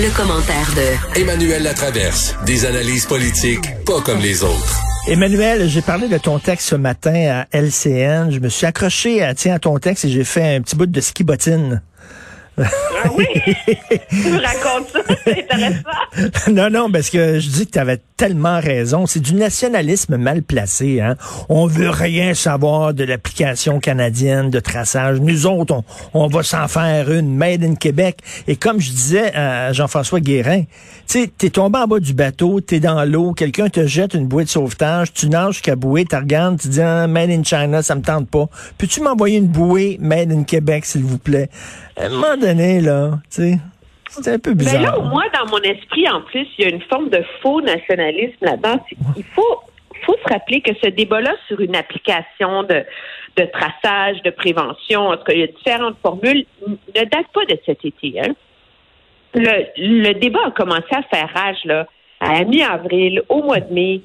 Le, commentaire de Emmanuel Latraverse. Des analyses politiques pas comme les autres. Emmanuel, j'ai parlé de ton texte ce matin à LCN. Je me suis accroché à, tiens, à ton texte et j'ai fait un petit bout de ski bottine. Ah oui? tu me racontes ça, c'est intéressant. non, non, parce que je dis que tu avais tellement raison. C'est du nationalisme mal placé. Hein? On veut rien savoir de l'application canadienne de traçage. Nous autres, on, on va s'en faire une made in Québec. Et comme je disais à Jean-François Guérin, tu sais, t'es tombé en bas du bateau, t'es dans l'eau, quelqu'un te jette une bouée de sauvetage, tu nages jusqu'à bouée, tu regardes, tu dis ah, made in China, ça me tente pas. Peux-tu m'envoyer une bouée made in Québec, s'il vous plaît? Donné, là, tu sais. C'est un peu bizarre. Mais là, au moins, dans mon esprit, en plus, il y a une forme de faux nationalisme là-dedans. Il faut, faut se rappeler que ce débat-là sur une application de, de traçage, de prévention, en tout cas, il y a différentes formules, ne date pas de cet été. Hein? Le, le débat a commencé à faire rage là, à mi-avril, au mois de mai.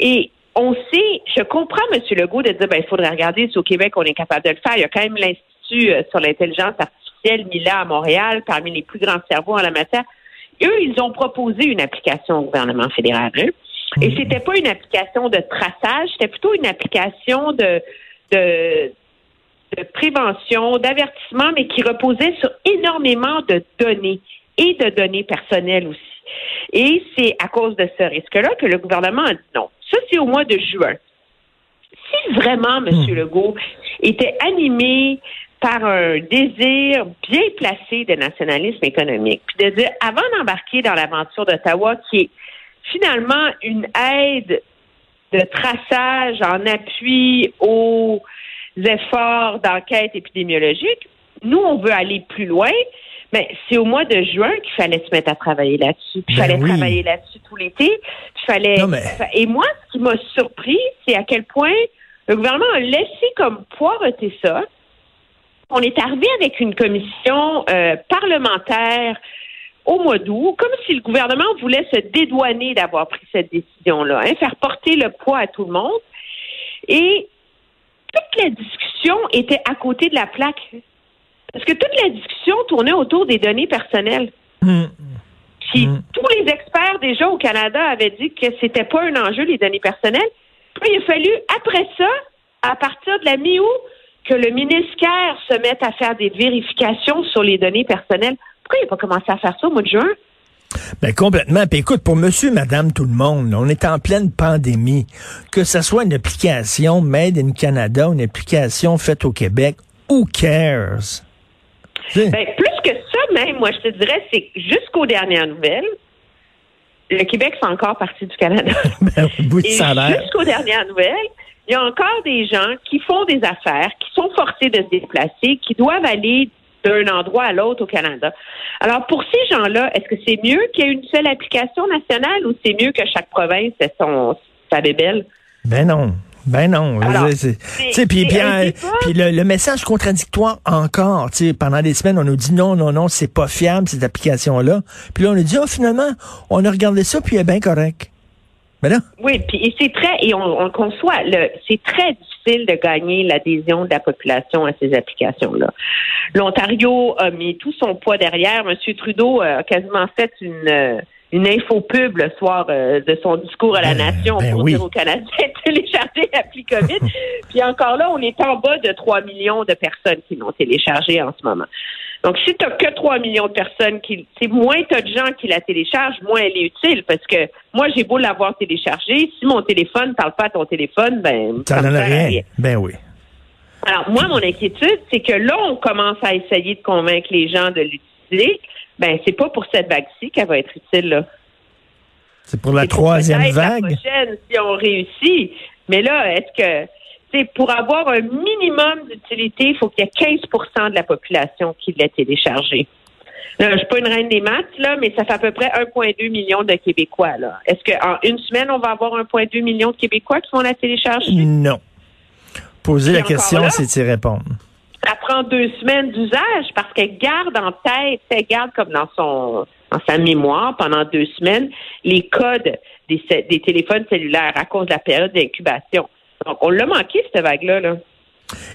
Et on sait, je comprends M. Legault de dire ben, il faudrait regarder si au Québec on est capable de le faire. Il y a quand même l'Institut euh, sur l'intelligence artificielle MILA à Montréal, parmi les plus grands cerveaux en la matière. Eux, ils ont proposé une application au gouvernement fédéral. Hein? Et c'était pas une application de traçage, c'était plutôt une application de, de, de prévention, d'avertissement, mais qui reposait sur énormément de données et de données personnelles aussi. Et c'est à cause de ce risque-là que le gouvernement a dit non. Ça, c'est au mois de juin. Si vraiment M. Legault était animé par un désir bien placé de nationalisme économique, puis de dire, avant d'embarquer dans l'aventure d'Ottawa, qui est finalement une aide de traçage en appui aux efforts d'enquête épidémiologique, nous, on veut aller plus loin, mais c'est au mois de juin qu'il fallait se mettre à travailler là-dessus. Il Ben fallait oui. travailler là-dessus tout l'été. Puis fallait. Non, mais- Et moi, ce qui m'a surpris, c'est à quel point le gouvernement a laissé comme poireauter ça. On est arrivé avec une commission euh, parlementaire au mois d'août, comme si le gouvernement voulait se dédouaner d'avoir pris cette décision-là, hein, faire porter le poids à tout le monde. Et toute la discussion était à côté de la plaque. Parce que toute la discussion tournait autour des données personnelles. Hum. Puis Mm. tous les experts déjà au Canada avaient dit que c'était pas un enjeu les données personnelles. Puis il a fallu après ça, à partir de la mi-août, que le ministère se mette à faire des vérifications sur les données personnelles. Pourquoi il n'a pas commencé à faire ça au mois de juin? Ben complètement. Puis écoute, pour monsieur, madame, tout le monde, on est en pleine pandémie. Que ce soit une application made in Canada, une application faite au Québec, who cares? Ben, plus que ça, même, moi, je te dirais, c'est jusqu'aux dernières nouvelles, le Québec fait encore partie du Canada. ben, oui, Et ça a l'air. jusqu'aux dernières nouvelles, il y a encore des gens qui font des affaires, qui sont forcés de se déplacer, qui doivent aller d'un endroit à l'autre au Canada. Alors, pour ces gens-là, est-ce que c'est mieux qu'il y ait une seule application nationale ou c'est mieux que chaque province ait son, sa bébelle? Ben non. Ben non. Puis, le, le message contradictoire encore, tu sais, pendant des semaines, on nous dit non, non, non, c'est pas fiable, cette application-là. Puis là, on nous dit, oh, finalement, on a regardé ça, puis elle est bien correct. Mais là, Oui, puis et c'est très, et on, on le conçoit, le, c'est très difficile de gagner l'adhésion de la population à ces applications-là. L'Ontario a mis tout son poids derrière. M. Trudeau a quasiment fait une, euh, une info pub le soir euh, de son discours à la Ben, nation ben pour oui. dire aux Canadiens de télécharger l'appli COVID. Puis encore là, on est en bas de 3 millions de personnes qui l'ont téléchargé en ce moment. Donc, si tu que 3 millions de personnes qui, c'est moins tu de gens qui la téléchargent, moins elle est utile. Parce que moi, j'ai beau l'avoir téléchargée, si mon téléphone parle pas à ton téléphone, ben, ça me n'en a sert à rien. Ben oui. Alors, moi, mon inquiétude, c'est que là, on commence à essayer de convaincre les gens de l'utiliser. Ben, c'est pas pour cette vague-ci qu'elle va être utile, là. C'est pour la C'est pour troisième peut-être La vague? prochaine, si on réussit. Mais là, est-ce que, pour avoir un minimum d'utilité, il faut qu'il y ait 15% de la population qui l'ait téléchargé. Je suis pas une reine des maths, là, mais ça fait à peu près 1,2 million de Québécois. Là. Est-ce qu'en une semaine, on va avoir 1,2 million de Québécois qui vont la télécharger? Non. Poser Et la question, c'est y répondre. Ça prend deux semaines d'usage parce qu'elle garde en tête, elle garde comme dans son dans sa mémoire pendant deux semaines les codes des, des téléphones cellulaires à cause de la période d'incubation. Donc, on l'a manqué, cette vague-là. Là.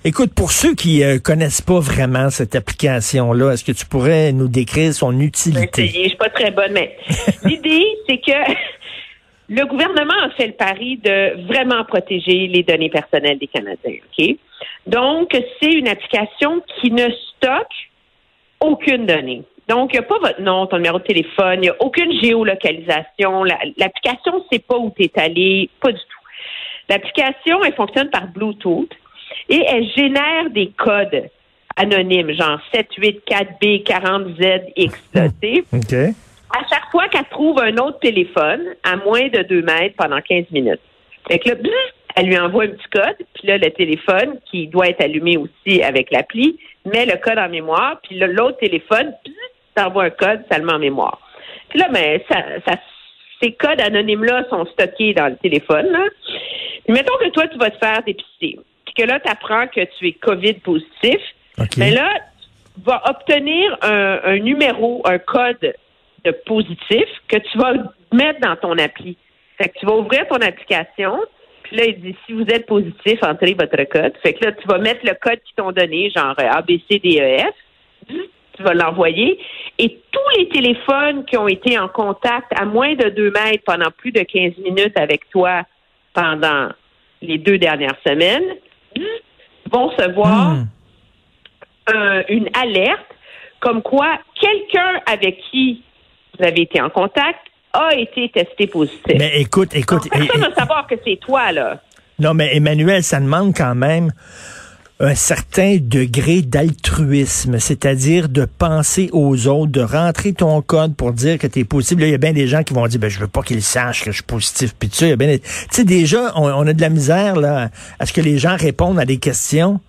Écoute, pour ceux qui euh, connaissent pas vraiment cette application-là, est-ce que tu pourrais nous décrire son utilité? essayer, je suis pas très bonne, mais l'idée, c'est que le gouvernement a fait le pari de vraiment protéger les données personnelles des Canadiens. OK? Donc, c'est une application qui ne stocke aucune donnée. Donc, il n'y a pas votre nom, ton numéro de téléphone, il n'y a aucune géolocalisation. La- L'application ne sait pas où tu es allé, pas du tout. L'application, elle fonctionne par Bluetooth et elle génère des codes anonymes, genre 784B, 40ZX. là, tu sais. OK. À chaque fois qu'elle trouve un autre téléphone à moins de 2 mètres pendant 15 minutes. Fait que là, elle lui envoie un petit code, puis là, le téléphone, qui doit être allumé aussi avec l'appli, met le code en mémoire, puis là, l'autre téléphone, t'envoie un code, ça le met en mémoire. Puis là, ben, ça, ça- ces codes anonymes-là sont stockés dans le téléphone. Là. Puis mettons que toi, tu vas te faire dépister, puis que là, tu apprends que tu es COVID positif. OK. Mais là, tu vas obtenir un, un numéro, un code de positif que tu vas mettre dans ton appli. Fait que tu vas ouvrir ton application, puis là, il dit si vous êtes positif, entrez votre code. Fait que là, tu vas mettre le code qu'ils t'ont donné, genre ABCDEF, tu vas l'envoyer. Et tous les téléphones qui ont été en contact à moins de 2 mètres pendant plus de 15 minutes avec toi pendant les deux dernières semaines vont se voir Hmm. un- une alerte comme quoi quelqu'un avec qui vous avez été en contact a été testé positif. Mais écoute, écoute. Donc, personne ne va savoir que c'est toi, là. Non, mais Emmanuel, ça demande quand même un certain degré d'altruisme, c'est-à-dire de penser aux autres, de rentrer ton code pour dire que tu es positif. Là, il y a bien des gens qui vont dire, ben, je veux pas qu'ils sachent que je suis positif. Puis tu sais, sais, déjà, on, on a de la misère, là, à ce que les gens répondent à des questions.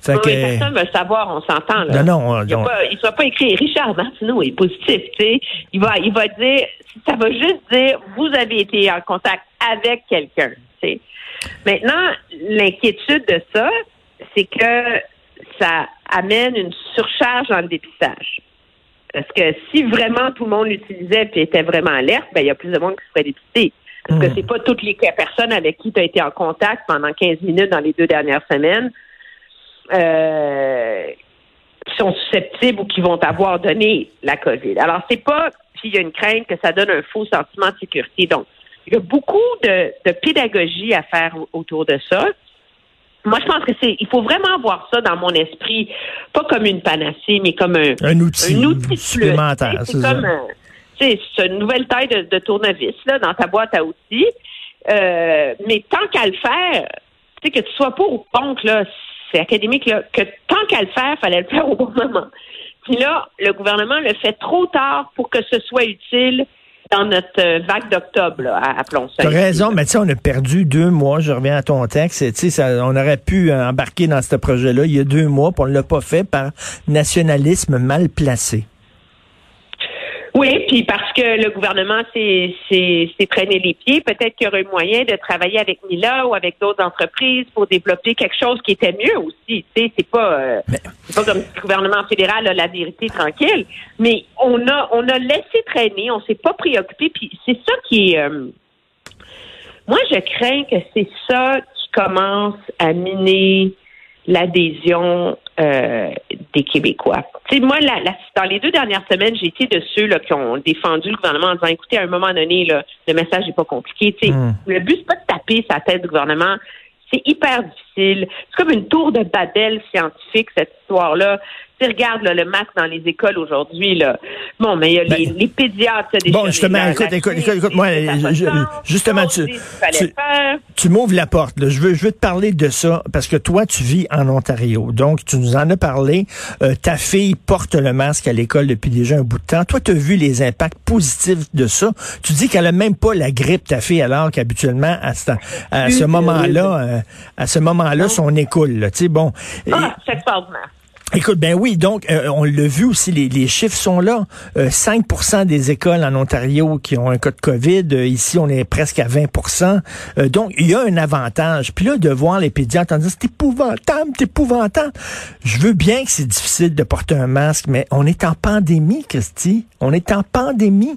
Fait Oui, que, personne ne veut savoir, on s'entend, là. non, non, Il ne sera pas écrit Richard Martineau est positif, tu sais. Il va, il va dire, ça va juste dire, vous avez été en contact avec quelqu'un, tu sais. Maintenant, l'inquiétude de ça, c'est que ça amène une surcharge dans le dépistage. Parce que si vraiment tout le monde l'utilisait et était vraiment alerte, ben il y a plus de monde qui se ferait dépister. Parce Hmm. que c'est pas toutes les personnes avec qui tu as été en contact pendant 15 minutes dans les deux dernières semaines euh, qui sont susceptibles ou qui vont avoir donné la COVID. Alors, c'est pas, puis il y a une crainte que ça donne un faux sentiment de sécurité. Donc, il y a beaucoup de, de pédagogie à faire autour de ça. Moi, je pense que c'est, il faut vraiment voir ça dans mon esprit, pas comme une panacée, mais comme un, un outil, un outil supplémentaire. C'est comme c'est une nouvelle taille de, de tournevis là, dans ta boîte à outils. Euh, mais tant qu'à le faire, tu sais, que tu sois pas au poncle, là, c'est académique, là, que tant qu'à le faire, fallait le faire au bon moment. Puis là, le gouvernement le fait trop tard pour que ce soit utile dans notre euh, vague d'octobre, appelons ça. T'as raison, mais tu sais, on a perdu deux mois. Je reviens à ton texte. Tu sais, on aurait pu euh, embarquer dans ce projet-là il y a deux mois, puis on l'a pas fait par nationalisme mal placé. Oui, puis parce que le gouvernement s'est traîné les pieds, peut-être qu'il y aurait moyen de travailler avec Mila ou avec d'autres entreprises pour développer quelque chose qui était mieux aussi. C'est pas euh, pas comme si le gouvernement fédéral a la vérité tranquille, mais on a on a laissé traîner, on s'est pas préoccupé, puis c'est ça qui est. euh, moi, je crains que c'est ça qui commence à miner l'adhésion euh, des Québécois. Tu sais, moi, la- la- dans les deux dernières semaines, j'ai été de ceux là, qui ont défendu le gouvernement en disant, écoutez, à un moment donné, là, le message n'est pas compliqué. Mm. Le but, c'est pas de taper sa tête du gouvernement. C'est hyper difficile. C'est comme une tour de Babel scientifique, cette histoire-là. Tu sais, regarde là, le masque dans les écoles aujourd'hui. là. Bon, mais il y a les, Ben, les pédiatres. des Bon, justement, écoute, écoute, écoute, écoute, moi, je- justement, tu- tu-. Tu m'ouvres la porte. là. Je veux, je veux te parler de ça parce que toi, tu vis en Ontario. Donc, tu nous en as parlé. Euh, ta fille porte le masque à l'école depuis déjà un bout de temps. Toi, tu as vu les impacts positifs de ça. Tu dis qu'elle a même pas la grippe, ta fille, alors qu'habituellement, à ce, à ce moment-là, euh, à ce moment-là, son écoule. Tu sais, bon. Ah, extraordinaire. Écoute, ben oui, donc euh, on l'a vu aussi, les, les, chiffres sont là. Euh, 5% des écoles en Ontario qui ont un cas de COVID, euh, ici on est presque à 20% euh, Donc il y a un avantage. Puis là, de voir les pédiatres en disant c'est épouvantable, c'est épouvantable. Je veux bien que c'est difficile de porter un masque, mais on est en pandémie, Christy. On est en pandémie.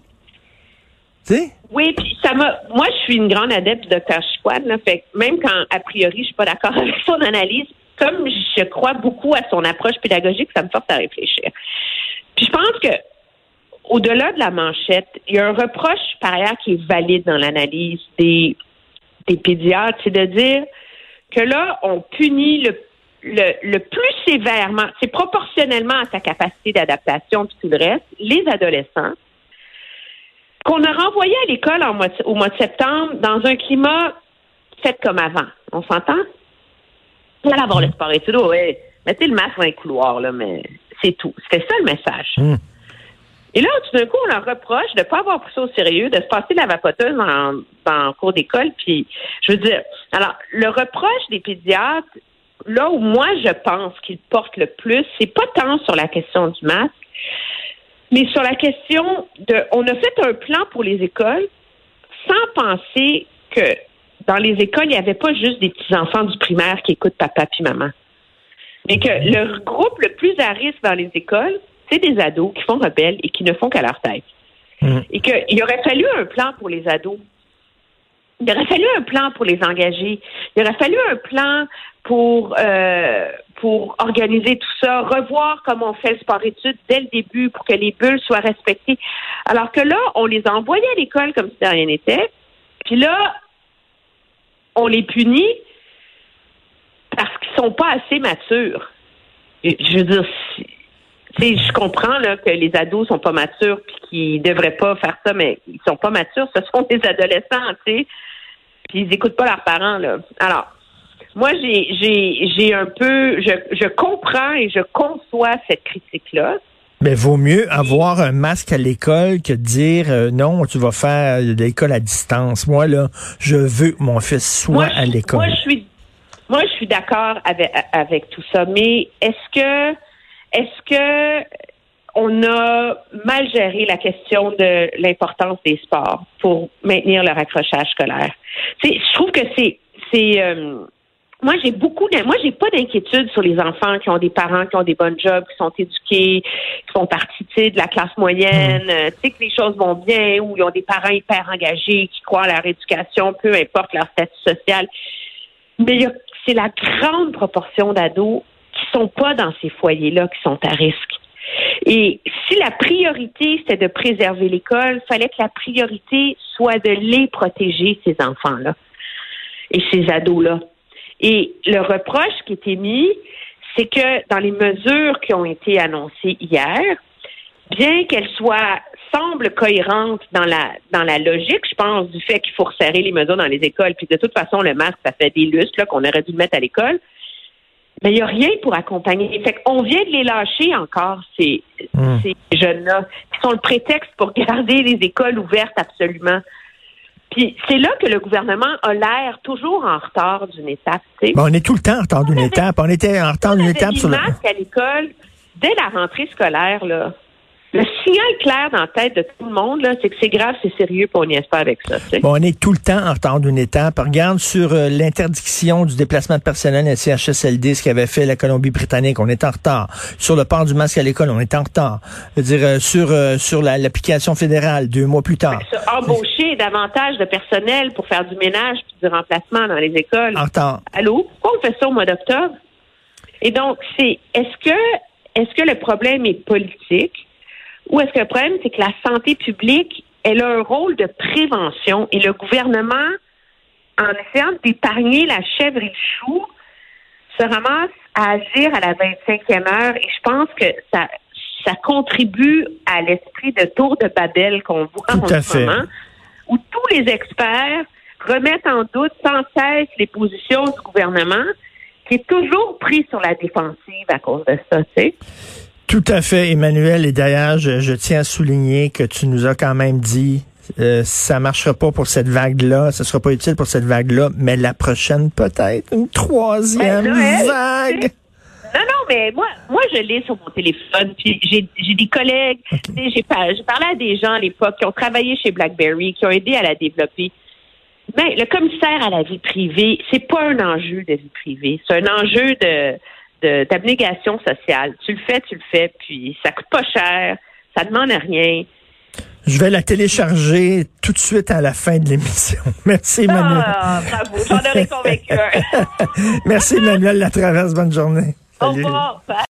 Tu sais? Oui, puis ça m'a. Moi, je suis une grande adepte du. Chiquad, là. Fait même quand, a priori, je suis pas d'accord avec son analyse, comme je crois beaucoup à son approche pédagogique, ça me force à réfléchir. Puis je pense que au-delà de la manchette, il y a un reproche par ailleurs qui est valide dans l'analyse des, des pédiatres, c'est de dire que là, on punit le, le, le plus sévèrement, c'est proportionnellement à sa capacité d'adaptation puis tout le reste, les adolescents, qu'on a renvoyé à l'école au mois de septembre dans un climat fait comme avant. On s'entend? Il allait avoir le sport études, oui. Mettez le masque dans les couloirs, là, mais c'est tout. C'était ça le message. Mm. Et là, tout d'un coup, on leur reproche de ne pas avoir pris ça au sérieux, de se passer la vapoteuse dans le cours d'école. Puis, je veux dire, alors, le reproche des pédiatres, là où moi, je pense qu'ils portent le plus, c'est pas tant sur la question du masque, mais sur la question de, on a fait un plan pour les écoles sans penser que dans les écoles, il n'y avait pas juste des petits-enfants du primaire qui écoutent papa puis maman. Mais que le groupe le plus à risque dans les écoles, c'est des ados qui font rebelles et qui ne font qu'à leur tête. Mm. Et qu'il aurait fallu un plan pour les ados. Il aurait fallu un plan pour les engager. Il aurait fallu un plan pour euh, pour organiser tout ça, revoir comment on fait le sport-études dès le début pour que les bulles soient respectées. Alors que là, on les a envoyés à l'école comme si de rien n'était. Puis là, on les punit parce qu'ils sont pas assez matures. Je veux dire, je comprends là, que les ados sont pas matures puis qu'ils devraient pas faire ça, mais ils sont pas matures. Ce sont des adolescents, tu sais. Puis ils écoutent pas leurs parents là. Alors, moi, j'ai, j'ai, j'ai un peu, je, je comprends et je conçois cette critique-là. Mais vaut mieux avoir un masque à l'école que dire euh, non, tu vas faire de l'école à distance. Moi, là, je veux que mon fils soit Moi, à l'école. Moi, je suis, moi, je suis d'accord avec, avec tout ça. Mais est-ce que, est-ce que on a mal géré la question de l'importance des sports pour maintenir leur accrochage scolaire? Tu sais, je trouve que c'est, c'est, euh, moi, j'ai beaucoup, moi, j'ai pas d'inquiétude sur les enfants qui ont des parents qui ont des bonnes jobs, qui sont éduqués, qui font partie, de la classe moyenne, euh, tu sais, que les choses vont bien, ou ils ont des parents hyper engagés, qui croient à leur éducation, peu importe leur statut social. Mais c'est la grande proportion d'ados qui sont pas dans ces foyers-là, qui sont à risque. Et si la priorité, c'était de préserver l'école, fallait que la priorité soit de les protéger, ces enfants-là et ces ados-là. Et le reproche qui était mis, c'est que dans les mesures qui ont été annoncées hier, bien qu'elles soient semblent cohérentes dans la dans la logique, je pense, du fait qu'il faut resserrer les mesures dans les écoles, puis de toute façon, le masque, ça fait des lustres qu'on aurait dû le mettre à l'école. Mais il n'y a rien pour accompagner. Fait qu'on vient de les lâcher encore, ces, Mm. ces jeunes-là, qui sont le prétexte pour garder les écoles ouvertes absolument. Puis c'est là que le gouvernement a l'air toujours en retard d'une étape. tu sais. Ben, on est tout le temps en retard d'une étape. On était en retard d'une étape sur le le... masque à l'école dès la rentrée scolaire, là. Le signal clair dans la tête de tout le monde, c'est que c'est grave, c'est sérieux, puis on n'y est pas avec ça. Bon, on est tout le temps en retard d'une étape. Regarde sur euh, l'interdiction du déplacement de personnel à CHSLD, ce qu'avait fait la Colombie-Britannique, on est en retard. Sur le port du masque à l'école, on est en retard. Je veux dire, euh, sur euh, sur la- l'application fédérale, deux mois plus tard, Se embaucher davantage de personnel pour faire du ménage puis du remplacement dans les écoles. en retard. Allô? Pourquoi on fait ça au mois d'octobre? Et donc, c'est est-ce que est-ce que le problème est politique? Ou est-ce que le problème, c'est que la santé publique, elle a un rôle de prévention et le gouvernement, en essayant d'épargner la chèvre et le chou, se ramasse à agir à la 25e heure et je pense que ça ça contribue à l'esprit de tour de Babel qu'on voit Tout en ce fait. moment, où tous les experts remettent en doute sans cesse les positions du gouvernement, qui est toujours pris sur la défensive à cause de ça, tu sais. Tout à fait, Emmanuel. Et d'ailleurs, je, je tiens à souligner que tu nous as quand même dit, euh, ça marchera pas pour cette vague-là, ça sera pas utile pour cette vague-là, mais la prochaine peut-être, une troisième Ben, vague. Non, non, mais moi, moi, je l'ai sur mon téléphone. Puis j'ai, j'ai des collègues. tu sais, J'ai, par- j'ai parlé à des gens à l'époque qui ont travaillé chez BlackBerry, qui ont aidé à la développer. Mais le commissaire à la vie privée, c'est pas un enjeu de vie privée. C'est un enjeu de- d'abnégation sociale. Tu le fais, tu le fais, puis ça coûte pas cher, ça demande rien. Je vais la télécharger tout de suite à la fin de l'émission. Merci, Emmanuel. Ah, bravo, j'en aurais convaincu un. Merci, Emmanuel Latraverse. Bonne journée. Au revoir.